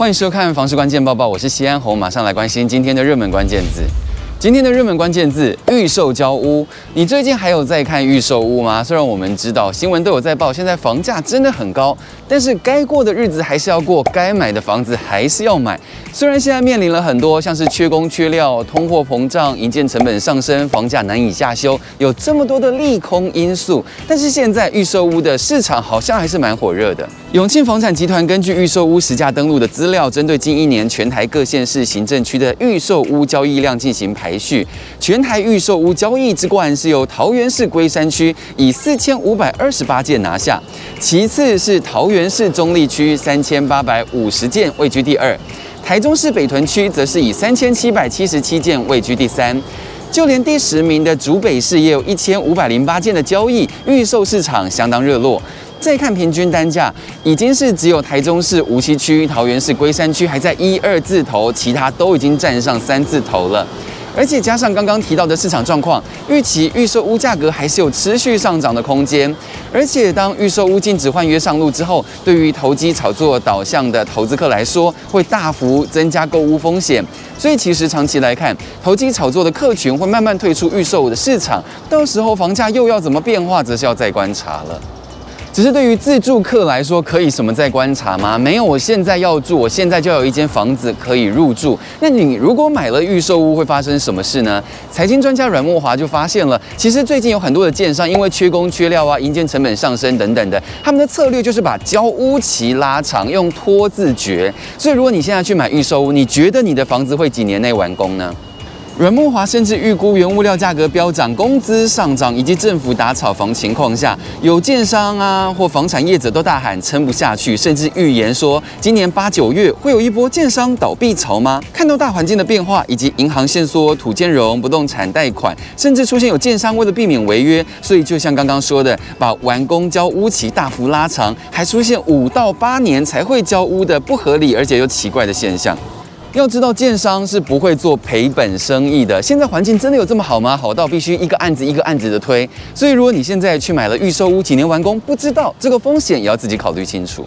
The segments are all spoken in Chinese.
欢迎收看《房市关键报报》，我是西安红，马上来关心今天的热门关键字。今天的热门关键字：预售交屋。你最近还有在看预售屋吗？虽然我们知道新闻都有在报，现在房价真的很高，但是该过的日子还是要过，该买的房子还是要买。虽然现在面临了很多像是缺工缺料、通货膨胀、营建成本上升、房价难以下修，有这么多的利空因素，但是现在预售屋的市场好像还是蛮火热的。永庆房产集团根据预售屋实价登录的资料，针对近一年全台各县市行政区的预售屋交易量进行排排序。全台预售屋交易之冠是由桃园市龟山区以四千五百二十八件拿下，其次是桃园市中坜区三千八百五十件位居第二，台中市北屯区则是以三千七百七十七件位居第三，就连第十名的竹北市也有一千五百零八件的交易，预售市场相当热络。再看平均单价，已经是只有台中市无锡区、桃园市龟山区还在一二字头，其他都已经站上三字头了。而且加上刚刚提到的市场状况，预期预售屋价格还是有持续上涨的空间。而且当预售屋禁止换约上路之后，对于投机炒作导向的投资客来说，会大幅增加购屋风险。所以其实长期来看，投机炒作的客群会慢慢退出预售的市场，到时候房价又要怎么变化，则是要再观察了。只是对于自住客来说，可以什么在观察吗？没有，我现在要住，我现在就要有一间房子可以入住。那你如果买了预售屋，会发生什么事呢？财经专家阮慕华就发现了，其实最近有很多的建商因为缺工缺料啊，营建成本上升等等的，他们的策略就是把交屋期拉长，用拖字诀。所以如果你现在去买预售屋，你觉得你的房子会几年内完工呢？阮慕华甚至预估原物料价格飙涨、工资上涨以及政府打炒房情况下，有建商啊或房产业者都大喊撑不下去，甚至预言说今年八九月会有一波建商倒闭潮吗？看到大环境的变化以及银行限缩、土建融、不动产贷款，甚至出现有建商为了避免违约，所以就像刚刚说的，把完工交屋期大幅拉长，还出现五到八年才会交屋的不合理而且又奇怪的现象。要知道，建商是不会做赔本生意的。现在环境真的有这么好吗？好到必须一个案子一个案子的推。所以，如果你现在去买了预售屋，几年完工，不知道这个风险也要自己考虑清楚。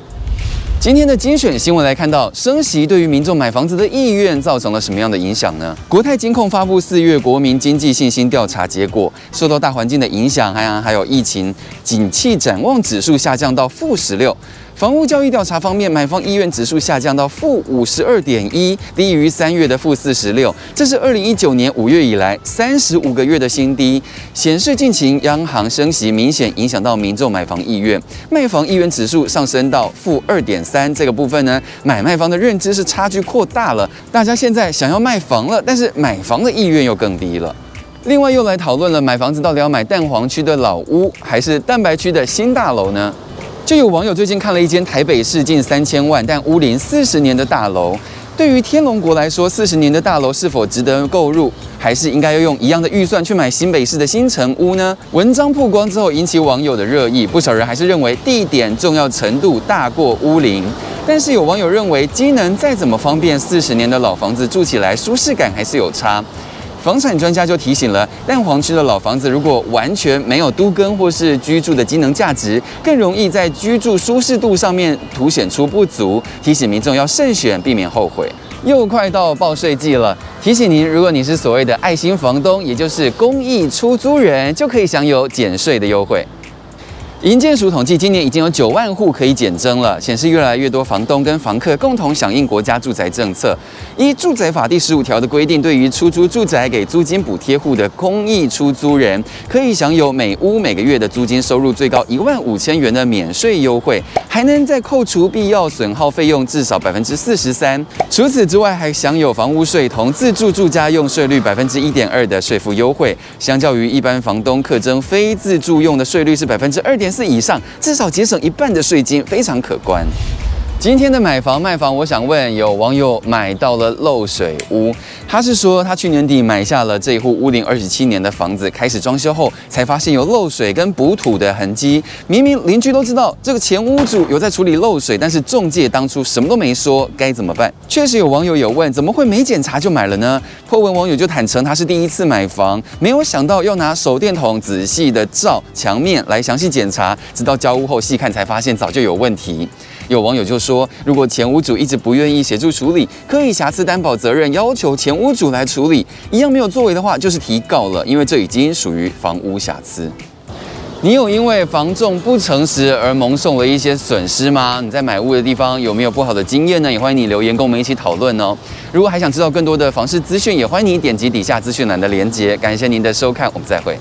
今天的精选新闻来看到，升息对于民众买房子的意愿造成了什么样的影响呢？国泰金控发布四月国民经济信心调查结果，受到大环境的影响，还还有疫情，景气展望指数下降到负十六。房屋交易调查方面，买方意愿指数下降到负五十二点一，低于三月的负四十六，这是二零一九年五月以来三十五个月的新低，显示近期央行升息明显影响到民众买房意愿。卖房意愿指数上升到负二点三，这个部分呢，买卖方的认知是差距扩大了，大家现在想要卖房了，但是买房的意愿又更低了。另外又来讨论了，买房子到底要买蛋黄区的老屋，还是蛋白区的新大楼呢？就有网友最近看了一间台北市近三千万但屋龄四十年的大楼，对于天龙国来说，四十年的大楼是否值得购入，还是应该要用一样的预算去买新北市的新成屋呢？文章曝光之后引起网友的热议，不少人还是认为地点重要程度大过屋龄，但是有网友认为机能再怎么方便，四十年的老房子住起来舒适感还是有差。房产专家就提醒了，蛋黄区的老房子如果完全没有都更或是居住的机能价值，更容易在居住舒适度上面凸显出不足，提醒民众要慎选，避免后悔。又快到报税季了，提醒您，如果你是所谓的爱心房东，也就是公益出租人，就可以享有减税的优惠。银建署统计，今年已经有九万户可以减征了，显示越来越多房东跟房客共同响应国家住宅政策。依住宅法第十五条的规定，对于出租住宅给租金补贴户的公益出租人，可以享有每屋每个月的租金收入最高一万五千元的免税优惠，还能再扣除必要损耗费用至少百分之四十三。除此之外，还享有房屋税同自住住家用税率百分之一点二的税负优惠，相较于一般房东课征非自住用的税率是百分之二点四以上，至少节省一半的税金，非常可观。今天的买房卖房，我想问有网友买到了漏水屋，他是说他去年底买下了这户屋龄二十七年的房子，开始装修后才发现有漏水跟补土的痕迹。明明邻居都知道这个前屋主有在处理漏水，但是中介当初什么都没说，该怎么办？确实有网友有问，怎么会没检查就买了呢？破文网友就坦诚他是第一次买房，没有想到要拿手电筒仔细的照墙面来详细检查，直到交屋后细看才发现早就有问题。有网友就说，如果前屋主一直不愿意协助处理，可以瑕疵担保责任要求前屋主来处理，一样没有作为的话，就是提告了，因为这已经属于房屋瑕疵。你有因为房仲不诚实而蒙受了一些损失吗？你在买屋的地方有没有不好的经验呢？也欢迎你留言跟我们一起讨论哦。如果还想知道更多的房市资讯，也欢迎你点击底下资讯栏的链接。感谢您的收看，我们再会。